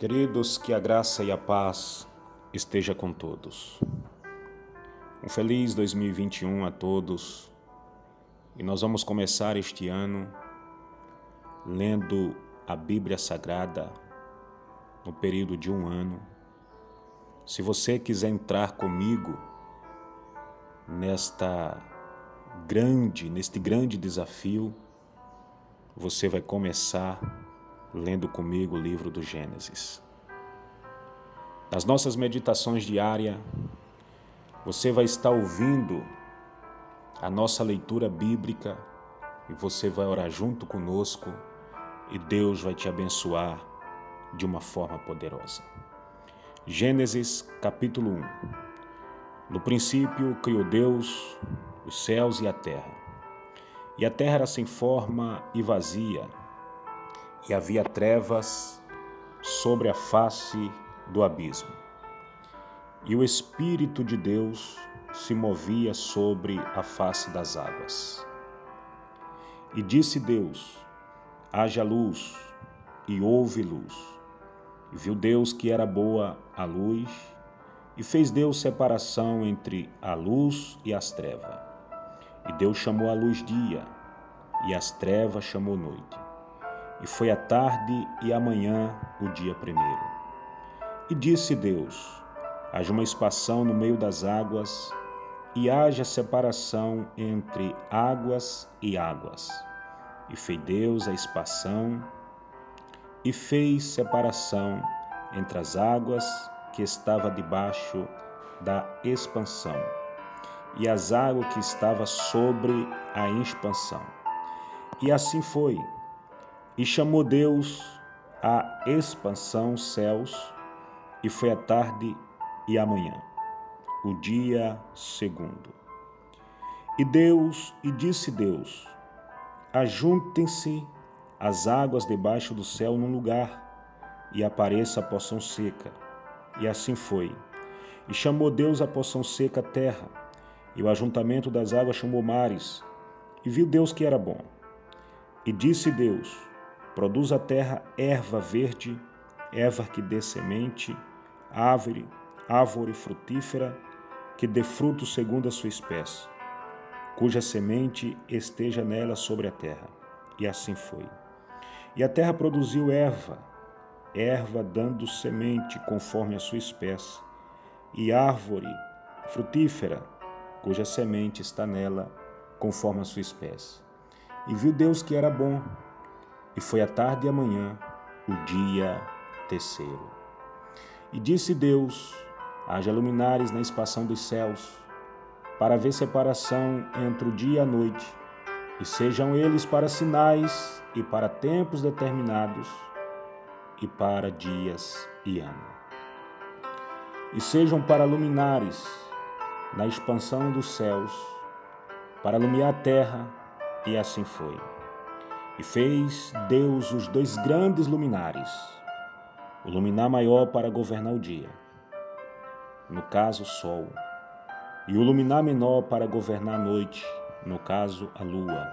Queridos, que a graça e a paz esteja com todos. Um feliz 2021 a todos. E nós vamos começar este ano lendo a Bíblia Sagrada no período de um ano. Se você quiser entrar comigo nesta grande, neste grande desafio, você vai começar lendo comigo o livro do Gênesis. Nas nossas meditações diárias, você vai estar ouvindo a nossa leitura bíblica e você vai orar junto conosco e Deus vai te abençoar de uma forma poderosa. Gênesis capítulo 1 No princípio criou Deus os céus e a terra. E a terra era sem forma e vazia, e havia trevas sobre a face do abismo. E o Espírito de Deus se movia sobre a face das águas. E disse Deus: haja luz, e houve luz. E viu Deus que era boa a luz, e fez Deus separação entre a luz e as trevas. E Deus chamou a luz dia, e as trevas chamou noite. E foi a tarde e a manhã o dia primeiro. E disse Deus: haja uma espação no meio das águas, e haja separação entre águas e águas. E fez Deus a espação, e fez separação entre as águas que estava debaixo da expansão e as águas que estava sobre a expansão. E assim foi. E chamou Deus a expansão céus, e foi a tarde e a manhã, o dia segundo. E Deus, e disse Deus: Ajuntem-se as águas debaixo do céu num lugar, e apareça a poção seca. E assim foi. E chamou Deus a poção seca terra, e o ajuntamento das águas chamou mares. E viu Deus que era bom. E disse Deus: Produz a terra erva verde, erva que dê semente, árvore, árvore frutífera, que dê fruto segundo a sua espécie, cuja semente esteja nela sobre a terra. E assim foi. E a terra produziu erva, erva dando semente conforme a sua espécie, e árvore frutífera, cuja semente está nela conforme a sua espécie. E viu Deus que era bom, e foi a tarde e a manhã, o dia terceiro. E disse Deus: haja luminares na expansão dos céus, para ver separação entre o dia e a noite, e sejam eles para sinais e para tempos determinados, e para dias e ano. E sejam para luminares na expansão dos céus, para iluminar a terra, e assim foi. E fez Deus os dois grandes luminares, o luminar maior para governar o dia, no caso o sol, e o luminar menor para governar a noite, no caso a lua,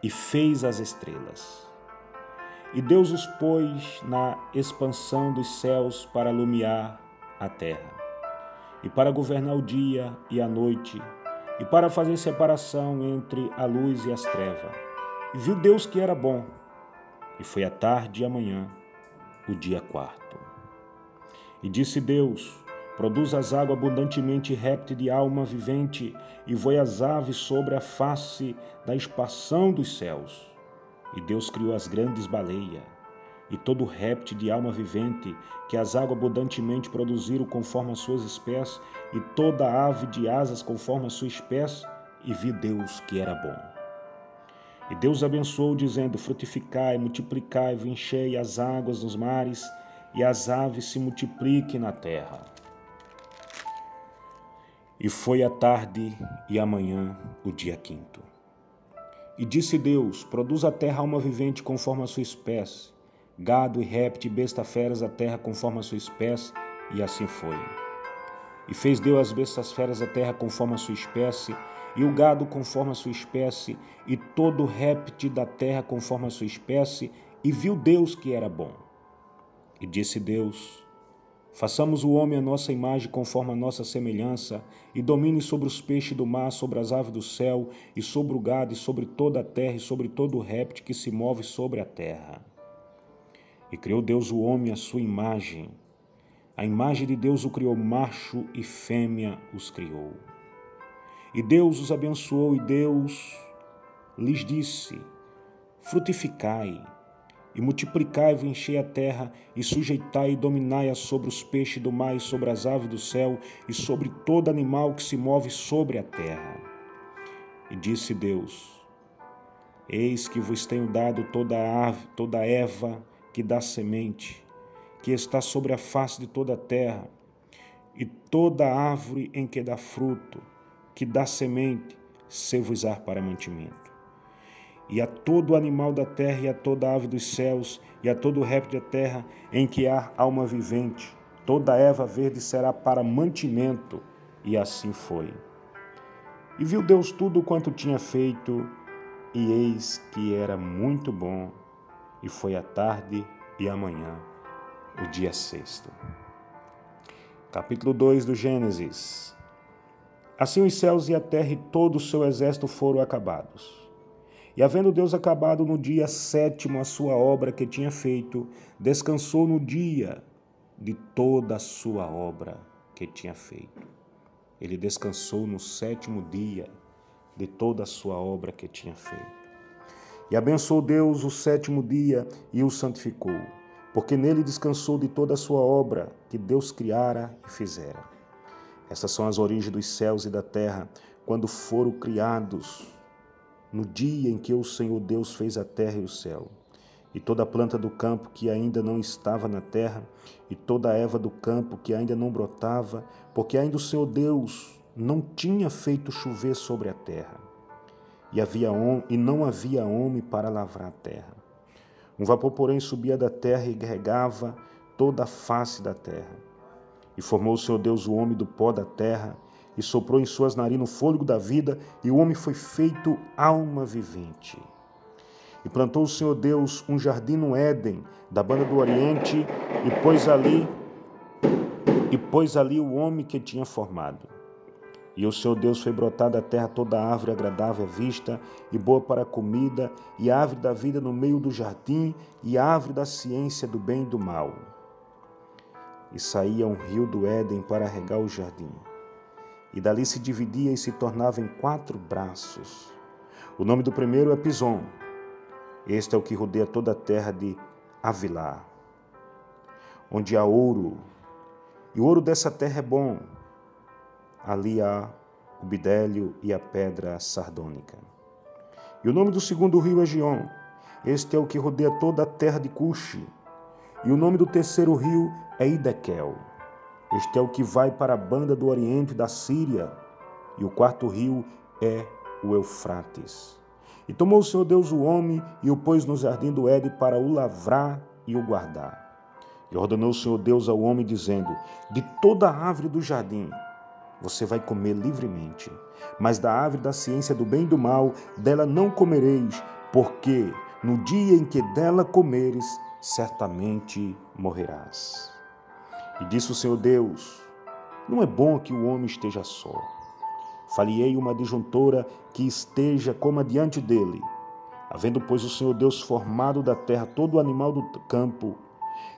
e fez as estrelas. E Deus os pôs na expansão dos céus para iluminar a terra, e para governar o dia e a noite, e para fazer separação entre a luz e as trevas e viu Deus que era bom. E foi a tarde e a manhã, o dia quarto. E disse Deus: Produz as águas abundantemente réptil de alma vivente, e voe as aves sobre a face da expansão dos céus. E Deus criou as grandes baleias, e todo réptil de alma vivente, que as águas abundantemente produziram conforme as suas espécies, e toda ave de asas conforme a sua espécie, e viu Deus que era bom. E Deus abençoou, dizendo: Frutificai, multiplicai, enchei as águas dos mares, e as aves se multipliquem na terra. E foi a tarde e a manhã o dia quinto. E disse Deus: Produz a terra alma vivente conforme a sua espécie, gado e réptil e besta feras a terra conforme a sua espécie, e assim foi. E fez Deus as bestas feras da terra conforme a sua espécie, e o gado conforme a sua espécie, e todo réptil da terra conforme a sua espécie, e viu Deus que era bom. E disse Deus: Façamos o homem a nossa imagem conforme a nossa semelhança, e domine sobre os peixes do mar, sobre as aves do céu, e sobre o gado, e sobre toda a terra, e sobre todo o réptil que se move sobre a terra. E criou Deus o homem à sua imagem. A imagem de Deus o criou, macho e fêmea os criou. E Deus os abençoou, e Deus lhes disse: Frutificai, e multiplicai-vos, enchei a terra, e sujeitai e dominai-a sobre os peixes do mar, e sobre as aves do céu, e sobre todo animal que se move sobre a terra. E disse Deus: Eis que vos tenho dado toda a ave, toda erva que dá semente, que está sobre a face de toda a terra, e toda árvore em que dá fruto, que dá semente, se vos para mantimento. E a todo animal da terra, e a toda ave dos céus, e a todo réptil da terra, em que há alma vivente, toda erva verde será para mantimento. E assim foi. E viu Deus tudo quanto tinha feito, e eis que era muito bom e foi a tarde e amanhã, o dia sexto. Capítulo 2 do Gênesis. Assim os céus e a terra e todo o seu exército foram acabados. E havendo Deus acabado no dia sétimo a sua obra que tinha feito, descansou no dia de toda a sua obra que tinha feito. Ele descansou no sétimo dia de toda a sua obra que tinha feito. E abençoou Deus o sétimo dia e o santificou, porque nele descansou de toda a sua obra que Deus criara e fizera. Essas são as origens dos céus e da terra, quando foram criados, no dia em que o Senhor Deus fez a terra e o céu. E toda a planta do campo que ainda não estava na terra, e toda a erva do campo que ainda não brotava, porque ainda o Senhor Deus não tinha feito chover sobre a terra e, havia e não havia homem para lavrar a terra. Um vapor, porém, subia da terra e regava toda a face da terra. E formou o Senhor Deus o homem do pó da terra, e soprou em suas narinas o fôlego da vida, e o homem foi feito alma vivente. E plantou o Senhor Deus um jardim no Éden, da banda do Oriente, e pôs ali e pôs ali o homem que tinha formado. E o Senhor Deus foi brotar da terra toda árvore agradável à vista e boa para a comida, e árvore da vida no meio do jardim, e árvore da ciência do bem e do mal. E saía um rio do Éden para regar o jardim. E dali se dividia e se tornava em quatro braços. O nome do primeiro é Pison. Este é o que rodeia toda a terra de Avilá, onde há ouro. E o ouro dessa terra é bom ali há o bidélio e a pedra sardônica. E o nome do segundo rio é Gion. Este é o que rodeia toda a terra de Cuxi. E o nome do terceiro rio Idequel. Este é o que vai para a banda do oriente da Síria. E o quarto rio é o Eufrates. E tomou o Senhor Deus o homem e o pôs no jardim do Éden para o lavrar e o guardar. E ordenou o Senhor Deus ao homem, dizendo: De toda a árvore do jardim você vai comer livremente. Mas da árvore da ciência do bem e do mal, dela não comereis, porque no dia em que dela comeres, certamente morrerás. E disse o Senhor Deus: Não é bom que o homem esteja só. Faliei uma disjuntora que esteja como adiante dele. Havendo, pois, o Senhor Deus formado da terra todo o animal do campo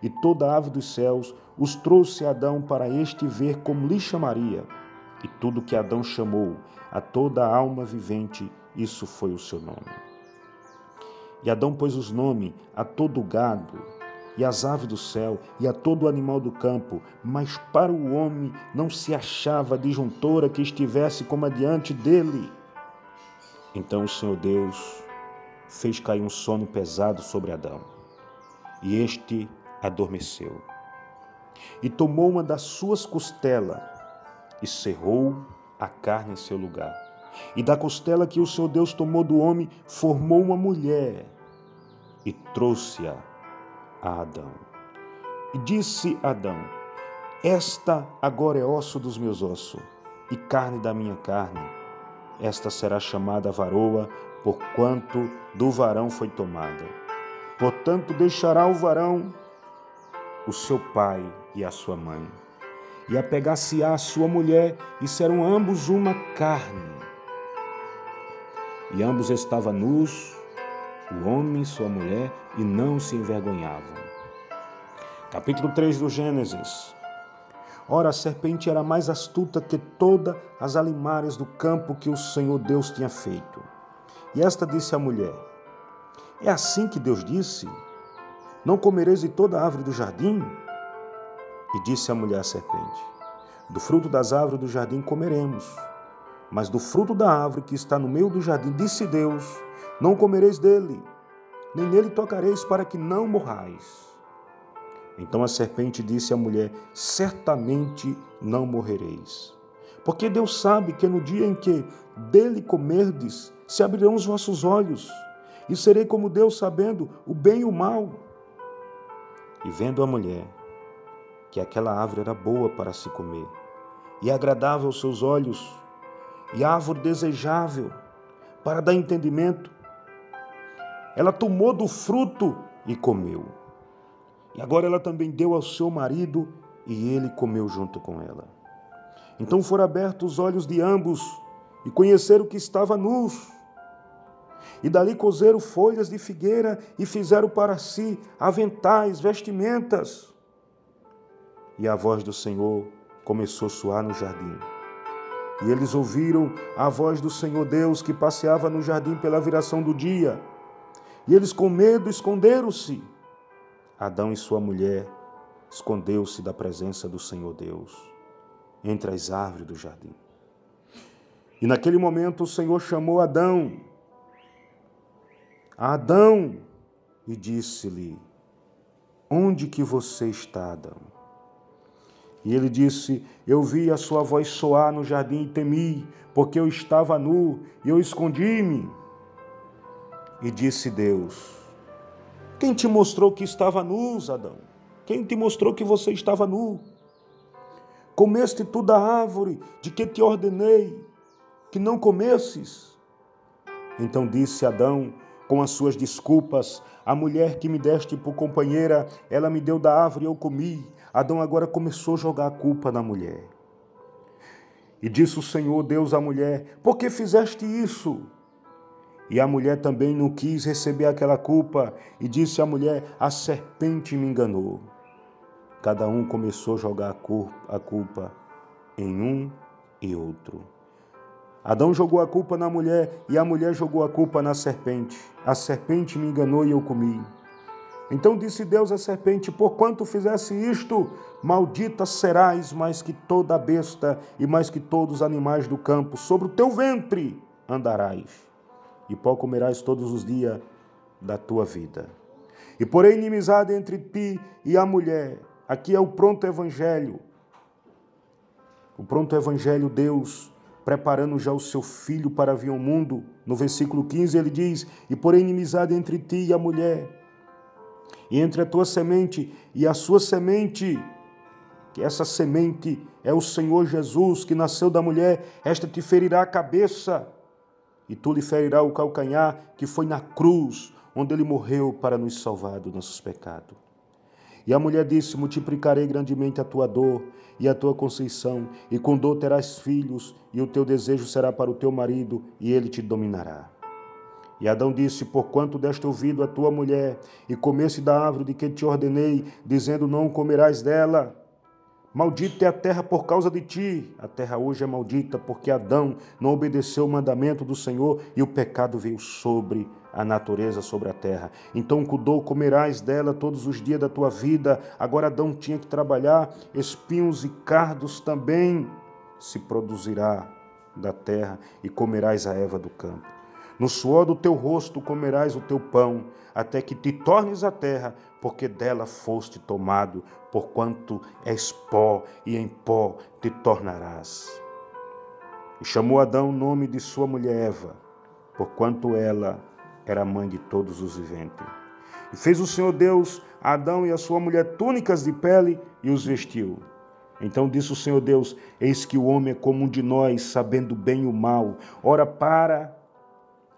e toda ave dos céus, os trouxe Adão para este ver como lhe chamaria. E tudo que Adão chamou a toda a alma vivente, isso foi o seu nome. E Adão pôs os nomes a todo gado, e às aves do céu, e a todo animal do campo, mas para o homem não se achava disjuntora que estivesse como adiante dele. Então o Senhor Deus fez cair um sono pesado sobre Adão, e este adormeceu. E tomou uma das suas costelas e cerrou a carne em seu lugar. E da costela que o Senhor Deus tomou do homem, formou uma mulher e trouxe-a a Adão. E disse Adão: Esta agora é osso dos meus ossos e carne da minha carne. Esta será chamada varoa, porquanto do varão foi tomada. Portanto, deixará o varão o seu pai e a sua mãe. E apegar-se-á a sua mulher, e serão ambos uma carne. E ambos estavam nus, o homem e sua mulher, e não se envergonhavam. Capítulo 3 do Gênesis. Ora, a serpente era mais astuta que todas as alimárias do campo que o Senhor Deus tinha feito. E esta disse à mulher: É assim que Deus disse: Não comereis de toda árvore do jardim? E disse a mulher à serpente: Do fruto das árvores do jardim comeremos, mas do fruto da árvore que está no meio do jardim, disse Deus: Não comereis dele, nem nele tocareis, para que não morrais. Então a serpente disse à mulher: Certamente não morrereis. Porque Deus sabe que no dia em que dele comerdes, se abrirão os vossos olhos, e serei como Deus, sabendo o bem e o mal. E vendo a mulher que aquela árvore era boa para se comer, e agradável aos seus olhos, e árvore desejável para dar entendimento, ela tomou do fruto e comeu. E agora ela também deu ao seu marido, e ele comeu junto com ela. Então foram abertos os olhos de ambos, e conheceram que estava nus. E dali cozeram folhas de figueira e fizeram para si aventais, vestimentas. E a voz do Senhor começou a soar no jardim. E eles ouviram a voz do Senhor Deus que passeava no jardim pela viração do dia. E eles, com medo, esconderam-se. Adão e sua mulher escondeu-se da presença do Senhor Deus entre as árvores do jardim. E naquele momento o Senhor chamou Adão. Adão e disse-lhe: Onde que você está, Adão? E ele disse: Eu vi a sua voz soar no jardim e temi, porque eu estava nu e eu escondi-me. E disse Deus: Quem te mostrou que estava nu, Adão? Quem te mostrou que você estava nu? Comeste tu da árvore de que te ordenei que não comesses? Então disse Adão: com as suas desculpas. A mulher que me deste por companheira, ela me deu da árvore e eu comi. Adão agora começou a jogar a culpa na mulher. E disse o Senhor Deus à mulher: Por que fizeste isso? E a mulher também não quis receber aquela culpa e disse à mulher: A serpente me enganou. Cada um começou a jogar a culpa em um e outro. Adão jogou a culpa na mulher e a mulher jogou a culpa na serpente. A serpente me enganou e eu comi. Então disse Deus à serpente: Porquanto fizesse isto, maldita serás mais que toda besta e mais que todos os animais do campo. Sobre o teu ventre andarás, e pó comerás todos os dias da tua vida. E porém inimizade entre ti e a mulher. Aqui é o pronto evangelho. O pronto evangelho, Deus preparando já o seu filho para vir ao mundo. No versículo 15 ele diz: E por inimizade entre ti e a mulher, e entre a tua semente e a sua semente, que essa semente é o Senhor Jesus que nasceu da mulher, esta te ferirá a cabeça, e tu lhe ferirá o calcanhar, que foi na cruz, onde ele morreu para nos salvar dos nossos pecados. E a mulher disse: Multiplicarei grandemente a tua dor e a tua conceição, e com dor terás filhos, e o teu desejo será para o teu marido, e ele te dominará. E Adão disse: Porquanto deste ouvido a tua mulher, e comesse da árvore de que te ordenei, dizendo: Não comerás dela. Maldita é a terra por causa de ti. A terra hoje é maldita, porque Adão não obedeceu o mandamento do Senhor e o pecado veio sobre a natureza, sobre a terra. Então, Cudou, comerás dela todos os dias da tua vida. Agora Adão tinha que trabalhar, espinhos e cardos também se produzirá da terra, e comerás a erva do campo. No suor do teu rosto comerás o teu pão, até que te tornes a terra, porque dela foste tomado, porquanto és pó, e em pó te tornarás. E chamou Adão o nome de sua mulher Eva, porquanto ela era mãe de todos os viventes. E fez o Senhor Deus a Adão e a sua mulher túnicas de pele e os vestiu. Então disse o Senhor Deus: Eis que o homem é como um de nós, sabendo bem o mal. Ora para,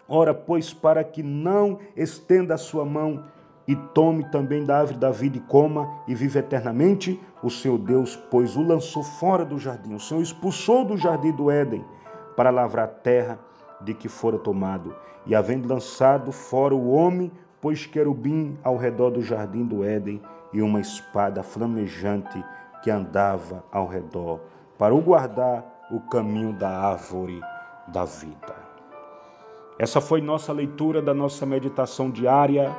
ora pois para que não estenda a sua mão e tome também da árvore da vida e coma e vive eternamente? O seu Deus, pois o lançou fora do jardim, o Senhor expulsou do jardim do Éden para lavrar a terra de que fora tomado. E havendo lançado fora o homem, pôs querubim ao redor do jardim do Éden e uma espada flamejante que andava ao redor, para o guardar o caminho da árvore da vida. Essa foi nossa leitura da nossa meditação diária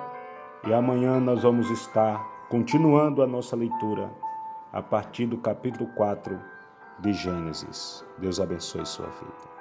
e amanhã nós vamos estar continuando a nossa leitura a partir do capítulo 4 de Gênesis. Deus abençoe sua vida.